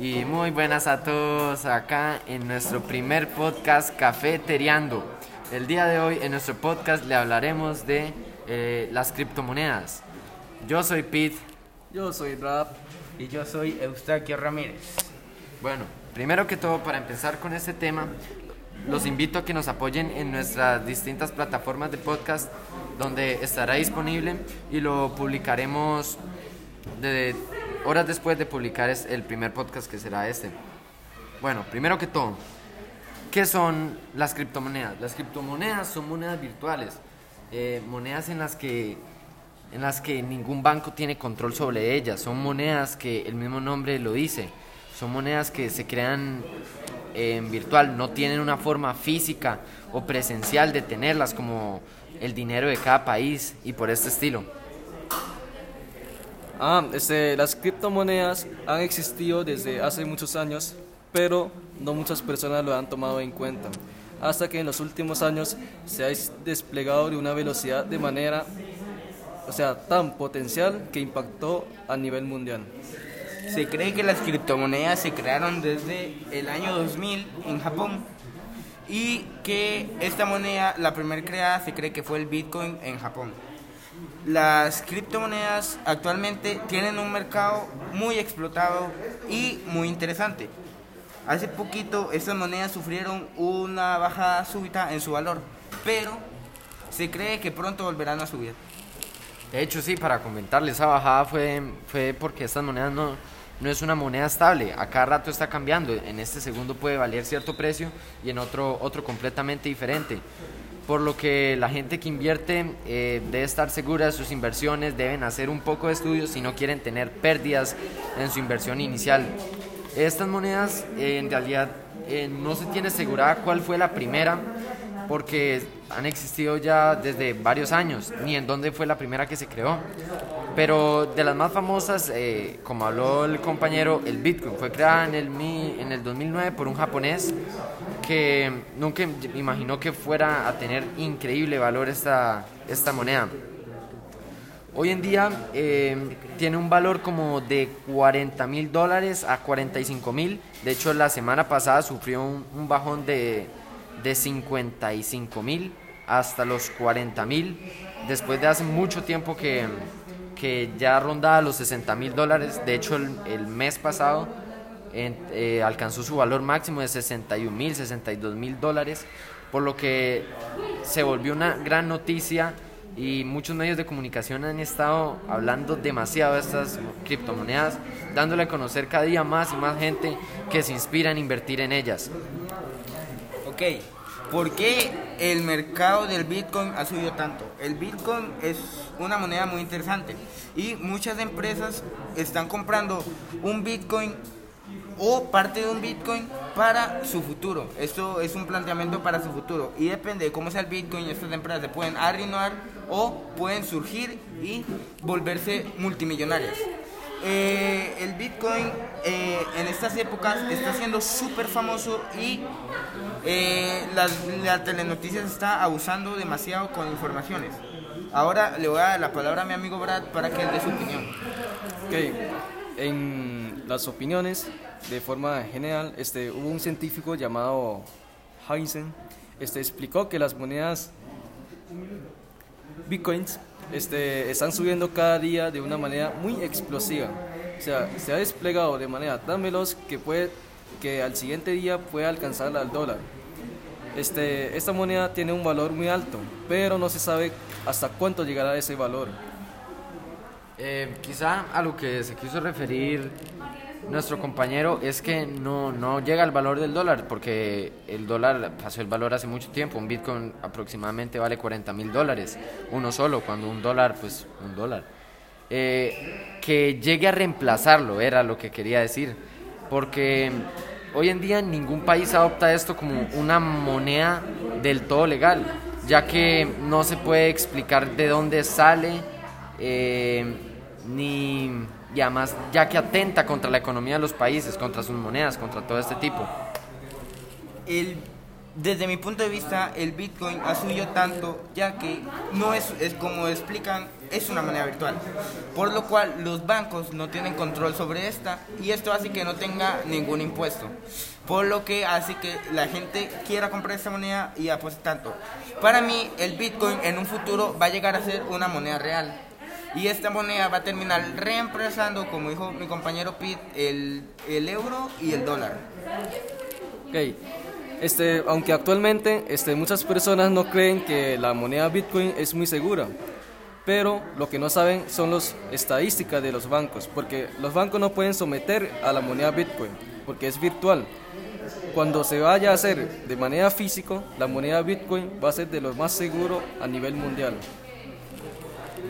y muy buenas a todos acá en nuestro primer podcast Cafeteriando. El día de hoy en nuestro podcast le hablaremos de eh, las criptomonedas. Yo soy Pete. Yo soy Rap. Y yo soy Eustaquio Ramírez. Bueno, primero que todo para empezar con este tema, los invito a que nos apoyen en nuestras distintas plataformas de podcast donde estará disponible y lo publicaremos de horas después de publicar el primer podcast que será este. Bueno, primero que todo, ¿qué son las criptomonedas? Las criptomonedas son monedas virtuales, eh, monedas en las que en las que ningún banco tiene control sobre ellas. Son monedas que el mismo nombre lo dice. Son monedas que se crean en virtual, no tienen una forma física o presencial de tenerlas como el dinero de cada país y por este estilo. Ah, este, las criptomonedas han existido desde hace muchos años, pero no muchas personas lo han tomado en cuenta, hasta que en los últimos años se ha desplegado de una velocidad de manera, o sea, tan potencial que impactó a nivel mundial. Se cree que las criptomonedas se crearon desde el año 2000 en Japón y que esta moneda, la primera creada, se cree que fue el Bitcoin en Japón. Las criptomonedas actualmente tienen un mercado muy explotado y muy interesante. Hace poquito estas monedas sufrieron una bajada súbita en su valor, pero se cree que pronto volverán a subir. De hecho, sí, para comentarles, esa bajada fue, fue porque estas monedas no, no es una moneda estable, a cada rato está cambiando, en este segundo puede valer cierto precio y en otro, otro completamente diferente. Por lo que la gente que invierte eh, debe estar segura de sus inversiones, deben hacer un poco de estudios si no quieren tener pérdidas en su inversión inicial. Estas monedas eh, en realidad eh, no se tiene asegurada cuál fue la primera, porque han existido ya desde varios años, ni en dónde fue la primera que se creó. Pero de las más famosas, como habló el compañero, el Bitcoin fue creada en el, en el 2009 por un japonés que nunca imaginó que fuera a tener increíble valor esta, esta moneda. Hoy en día eh, tiene un valor como de 40 mil dólares a 45 mil. De hecho, la semana pasada sufrió un bajón de de 55 mil hasta los 40 mil, después de hace mucho tiempo que, que ya rondaba los 60 mil dólares. De hecho, el, mes pasado eh, alcanzó su valor máximo de 61 mil, 62 mil dólares, por lo que se volvió una gran noticia y muchos medios de comunicación han estado hablando demasiado de estas criptomonedas, dándole a conocer cada día más y más gente que se inspira en invertir en ellas. Ok, ¿por qué el mercado del Bitcoin ha subido tanto? El Bitcoin es una moneda muy interesante y muchas empresas están comprando un Bitcoin o parte de un Bitcoin para su futuro. Esto es un planteamiento para su futuro y depende de cómo sea el Bitcoin, estas empresas pueden arruinar o pueden surgir y volverse multimillonarias. Eh, el Bitcoin eh, en estas épocas está siendo súper famoso y eh, la, telenoticias está abusando demasiado con informaciones. Ahora le voy a dar la palabra a mi amigo Brad para que él dé su opinión. Okay. En las opiniones, de forma general, este, hubo un científico llamado Heisen, este, explicó que las monedas bitcoins este, están subiendo cada día de una manera muy explosiva. O sea, se ha desplegado de manera tan veloz que, puede, que al siguiente día puede alcanzar al dólar. Este, esta moneda tiene un valor muy alto, pero no se sabe hasta cuánto llegará ese valor. Eh, quizá a lo que se quiso referir nuestro compañero es que no, no llega al valor del dólar, porque el dólar pasó el valor hace mucho tiempo. Un Bitcoin aproximadamente vale 40 mil dólares, uno solo, cuando un dólar, pues un dólar. Eh, que llegue a reemplazarlo, era lo que quería decir, porque hoy en día ningún país adopta esto como una moneda del todo legal, ya que no se puede explicar de dónde sale, eh, ni y además ya que atenta contra la economía de los países, contra sus monedas, contra todo este tipo. El, desde mi punto de vista, el Bitcoin ha subido tanto, ya que no es, es como explican es una moneda virtual, por lo cual los bancos no tienen control sobre esta y esto hace que no tenga ningún impuesto, por lo que hace que la gente quiera comprar esta moneda y apueste tanto. Para mí, el Bitcoin en un futuro va a llegar a ser una moneda real. Y esta moneda va a terminar reemplazando, como dijo mi compañero Pete, el, el euro y el dólar. Ok, este, aunque actualmente este, muchas personas no creen que la moneda Bitcoin es muy segura, pero lo que no saben son las estadísticas de los bancos, porque los bancos no pueden someter a la moneda Bitcoin, porque es virtual. Cuando se vaya a hacer de manera física, la moneda Bitcoin va a ser de lo más seguro a nivel mundial.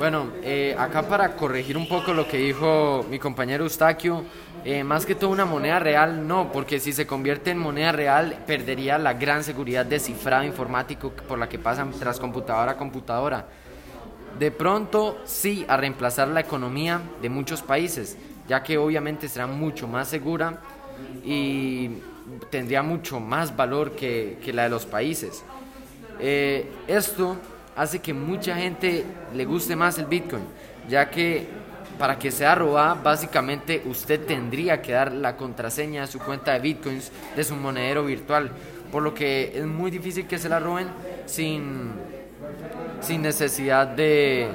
Bueno, eh, acá para corregir un poco lo que dijo mi compañero Eustaquio, eh, más que todo una moneda real, no, porque si se convierte en moneda real, perdería la gran seguridad de cifrado informático por la que pasan tras computadora a computadora. De pronto, sí, a reemplazar la economía de muchos países, ya que obviamente será mucho más segura y tendría mucho más valor que, que la de los países. Eh, esto hace que mucha gente le guste más el Bitcoin, ya que para que sea robada, básicamente usted tendría que dar la contraseña a su cuenta de Bitcoins de su monedero virtual, por lo que es muy difícil que se la roben sin, sin necesidad de,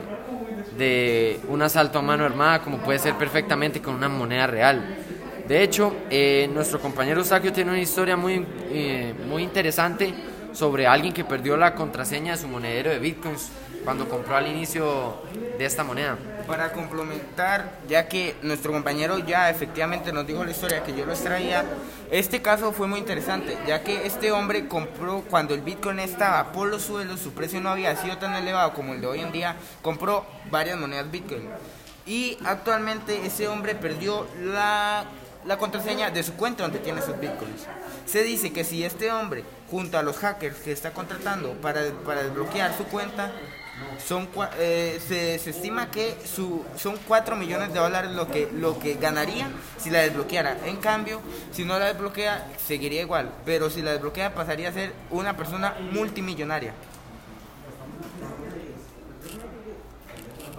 de un asalto a mano armada, como puede ser perfectamente con una moneda real. De hecho, eh, nuestro compañero Saquio tiene una historia muy, eh, muy interesante sobre alguien que perdió la contraseña de su monedero de bitcoins cuando compró al inicio de esta moneda. Para complementar, ya que nuestro compañero ya efectivamente nos dijo la historia que yo lo extraía, este caso fue muy interesante, ya que este hombre compró cuando el Bitcoin estaba por los suelos, su precio no había sido tan elevado como el de hoy en día, compró varias monedas Bitcoin. Y actualmente ese hombre perdió la la contraseña de su cuenta donde tiene sus bitcoins. Se dice que si este hombre, junto a los hackers que está contratando para, para desbloquear su cuenta, son eh, se, se, estima que su, son 4 millones de dólares lo que, lo que ganaría si la desbloqueara. En cambio, si no la desbloquea, seguiría igual. Pero si la desbloquea, pasaría a ser una persona multimillonaria.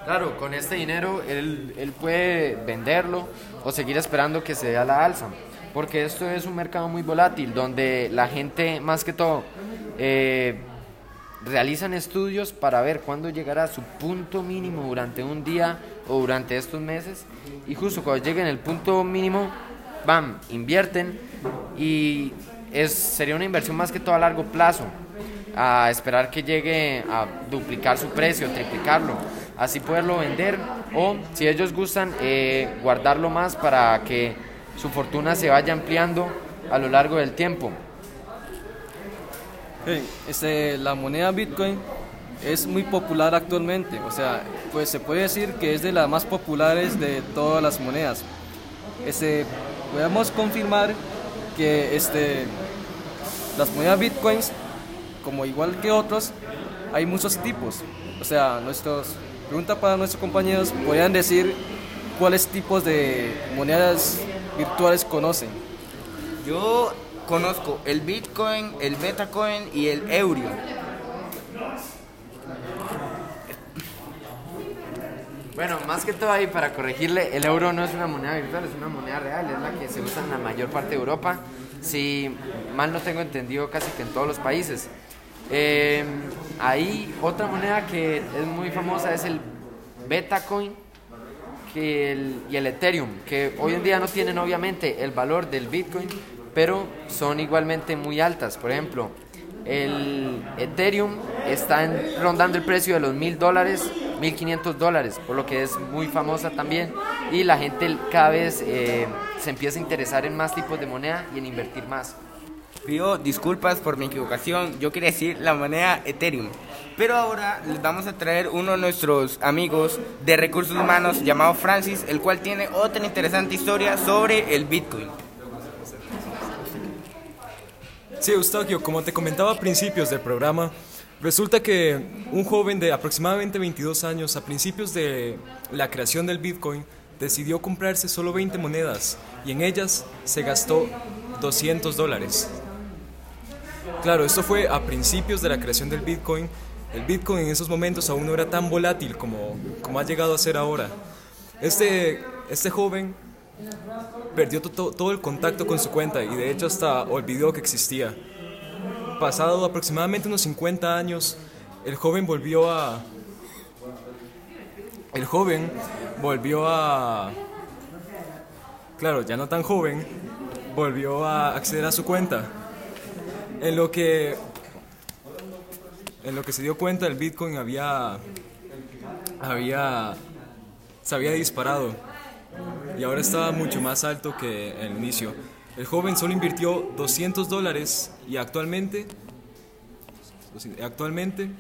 Claro, con este dinero él, él puede venderlo o seguir esperando que se dé a la alza. Porque esto es un mercado muy volátil, donde la gente, más que todo, eh, realizan estudios para ver cuándo llegará a su punto mínimo durante un día o durante estos meses. Y justo cuando lleguen el punto mínimo, bam, invierten y es, sería una inversión más que todo a largo plazo, a esperar que llegue a duplicar su precio, triplicarlo así poderlo vender o si ellos gustan eh, guardarlo más para que su fortuna se vaya ampliando a lo largo del tiempo. este, la moneda Bitcoin es muy popular actualmente, o sea, pues se puede decir que es de las más populares de todas las monedas. Este, podemos confirmar que este, las monedas Bitcoins, como igual que otros, hay muchos tipos. O sea, nuestros Pregunta para nuestros compañeros, ¿podrían decir cuáles tipos de monedas virtuales conocen? Yo conozco el Bitcoin, el Betacoin y el Euro. Bueno, más que todo ahí para corregirle, el euro no es una moneda virtual, es una moneda real, es la que se usa en la mayor parte de Europa. Si mal no tengo entendido, casi que en todos los países. Eh, ahí otra moneda que es muy famosa es el Betacoin que y el Ethereum, que hoy en día no tienen obviamente el valor del Bitcoin, pero son igualmente muy altas. Por ejemplo, el Ethereum está rondando el precio de los mil dólares, mil quinientos dólares, por lo que es muy famosa también. Y la gente cada vez eh, se empieza a interesar en más tipos de moneda y en invertir más. Pido disculpas por mi equivocación, yo quería decir la moneda Ethereum. Pero ahora les vamos a traer uno de nuestros amigos de recursos humanos llamado Francis, el cual tiene otra interesante historia sobre el Bitcoin. Sí, Eustaquio, como te comentaba a principios del programa, resulta que un joven de aproximadamente 22 años, a principios de la creación del Bitcoin, decidió comprarse solo 20 monedas y en ellas se gastó 200 dólares. Claro, esto fue a principios de la creación del Bitcoin, el Bitcoin en esos momentos aún no era tan volátil como, como ha llegado a ser ahora. Este, este joven perdió to- todo el contacto con su cuenta y de hecho hasta olvidó que existía. Pasado aproximadamente unos 50 años, el joven volvió a... El joven volvió a... Claro, ya no tan joven, volvió a acceder a su cuenta. En lo que... En lo que se dio cuenta, el Bitcoin había... Había... Se había disparado y ahora estaba mucho más alto que el inicio. El joven solo invirtió 200 dólares y actualmente, actualmente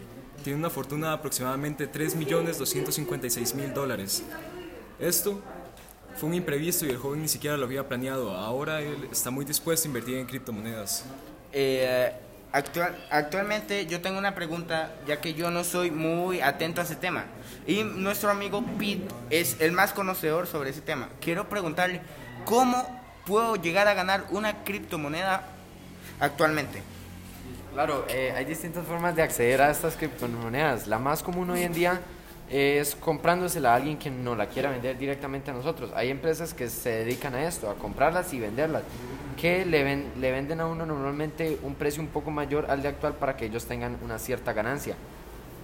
tiene una fortuna de aproximadamente 3.256.000 dólares. Esto fue un imprevisto y el joven ni siquiera lo había planeado. Ahora él está muy dispuesto a invertir en criptomonedas. Eh, actual, actualmente yo tengo una pregunta, ya que yo no soy muy atento a ese tema. Y nuestro amigo Pete es el más conocedor sobre ese tema. Quiero preguntarle, ¿cómo puedo llegar a ganar una criptomoneda actualmente? Claro, eh, hay distintas formas de acceder a estas criptomonedas. La más común hoy en día es comprándosela a alguien que no la quiera vender directamente a nosotros. Hay empresas que se dedican a esto, a comprarlas y venderlas, que le, ven- le venden a uno normalmente un precio un poco mayor al de actual para que ellos tengan una cierta ganancia.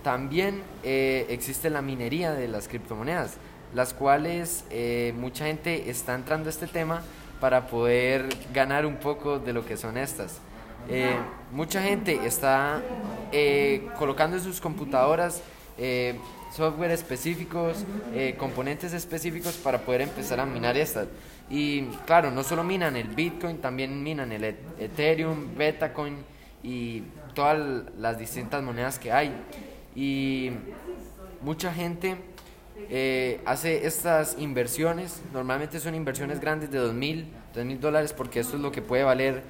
También eh, existe la minería de las criptomonedas, las cuales eh, mucha gente está entrando a este tema para poder ganar un poco de lo que son estas. Eh, mucha gente está colocando en sus computadoras eh, software específicos, eh, componentes específicos para poder empezar a minar estas. Y claro, no solo minan el Bitcoin, también minan el E- Ethereum, Betacoin y todas las distintas monedas que hay. Y mucha gente eh, hace estas inversiones, normalmente son inversiones grandes de 2.000, 3.000 dólares, porque esto es lo que puede valer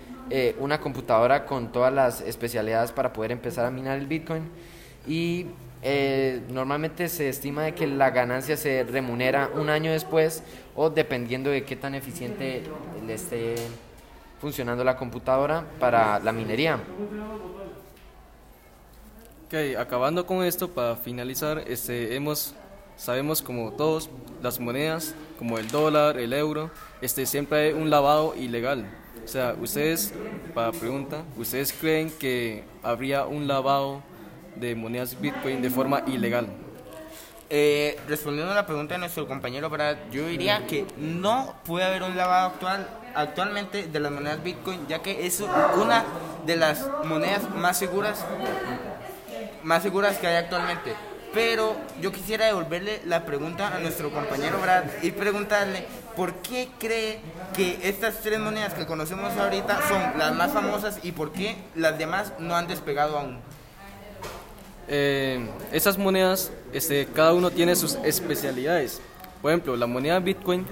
una computadora con todas las especialidades para poder empezar a minar el Bitcoin. Y eh, normalmente se estima de que la ganancia se remunera un año después o dependiendo de qué tan eficiente le esté funcionando la computadora para la minería. Ok, acabando con esto, para finalizar, este, hemos, sabemos como todos, las monedas, como el dólar, el euro, este, siempre hay un lavado ilegal. O sea, ustedes, para pregunta, ¿ustedes creen que habría un lavado de monedas Bitcoin de forma ilegal? Eh, respondiendo a la pregunta de nuestro compañero Brad, yo diría que no puede haber un lavado actual actualmente de las monedas Bitcoin, ya que es una de las monedas más seguras más seguras que hay actualmente. Pero yo quisiera devolverle la pregunta a nuestro compañero Brad y preguntarle por qué cree que estas tres monedas que conocemos ahorita son las más famosas y por qué las demás no han despegado aún. Eh, esas monedas, este, cada uno tiene sus especialidades. Por ejemplo, la moneda Bitcoin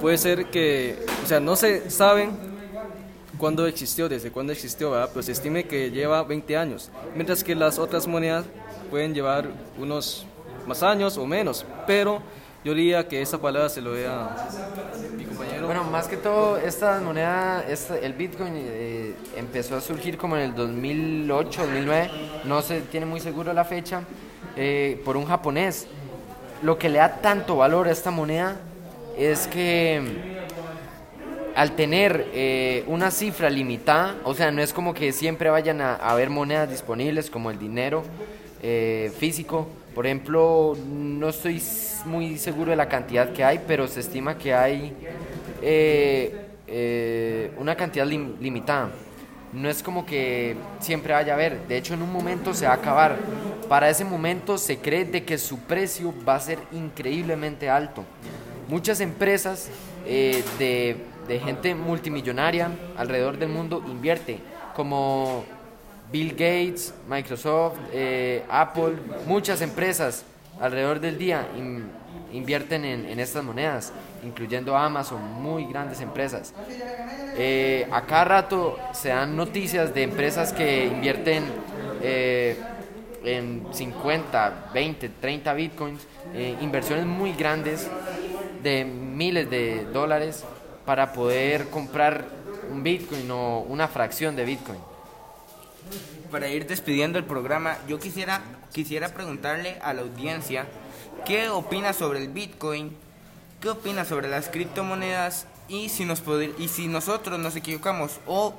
puede ser que, o sea, no se saben cuándo existió, desde cuándo existió, ¿verdad? pero se estime que lleva 20 años, mientras que las otras monedas pueden llevar unos más años o menos, pero yo diría que esa palabra se lo dé a. Bueno, más que todo, esta moneda, esta, el Bitcoin eh, empezó a surgir como en el 2008, 2009, no se tiene muy seguro la fecha, eh, por un japonés. Lo que le da tanto valor a esta moneda es que al tener eh, una cifra limitada, o sea, no es como que siempre vayan a, haber monedas disponibles como el dinero eh, físico. Por ejemplo, no estoy muy seguro de la cantidad que hay, pero se estima que hay eh, eh, una cantidad lim- limitada. No es como que siempre vaya a haber. De hecho, en un momento se va a acabar. Para ese momento se cree de que su precio va a ser increíblemente alto. Muchas empresas eh, de, gente multimillonaria alrededor del mundo invierte, como Bill Gates, Microsoft, Apple, muchas empresas alrededor del día invierten en, estas monedas, incluyendo Amazon, muy grandes empresas. Eh, a cada rato se dan noticias de empresas que invierten eh, en 50, 20, 30 bitcoins, eh, inversiones muy grandes de miles de dólares para poder comprar un bitcoin o una fracción de bitcoin. Para ir despidiendo el programa, yo quisiera quisiera preguntarle a la audiencia qué opina sobre el Bitcoin, qué opina sobre las criptomonedas y si, nos y si nosotros nos equivocamos o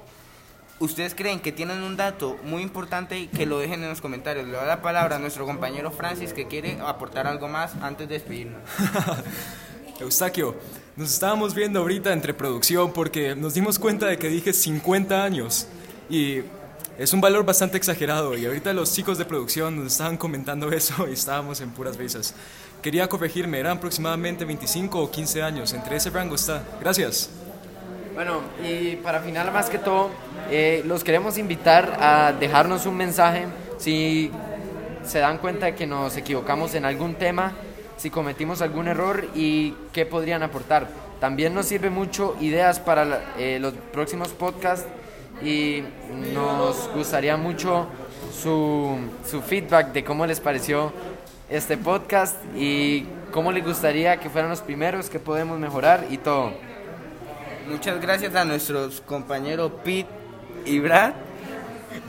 ustedes creen que tienen un dato muy importante que lo dejen en los comentarios. Le doy la palabra a nuestro compañero Francis que quiere aportar algo más antes de despedirnos. Eustaquio, nos estábamos viendo ahorita entre producción porque nos dimos cuenta de que dije 50 años y es un valor bastante exagerado y ahorita los chicos de producción nos estaban comentando eso y estábamos en puras risas. Quería corregirme, eran aproximadamente 25 o 15 años, entre ese rango está. Gracias. Bueno, y para final más que todo, eh, los queremos invitar a dejarnos un mensaje si se dan cuenta de que nos equivocamos en algún tema, si cometimos algún error y qué podrían aportar. También nos sirve mucho ideas para eh, los próximos podcasts y nos gustaría mucho su, su feedback de cómo les pareció este podcast y cómo les gustaría que fueran los primeros, que podemos mejorar y todo. Muchas gracias a nuestros compañeros Pete y Brad.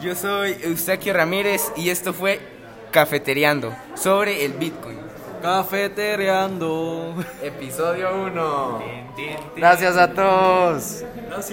Yo soy Eustaquio Ramírez y esto fue Cafeteriando sobre el Bitcoin. Cafetereando. Episodio 1. Gracias a todos.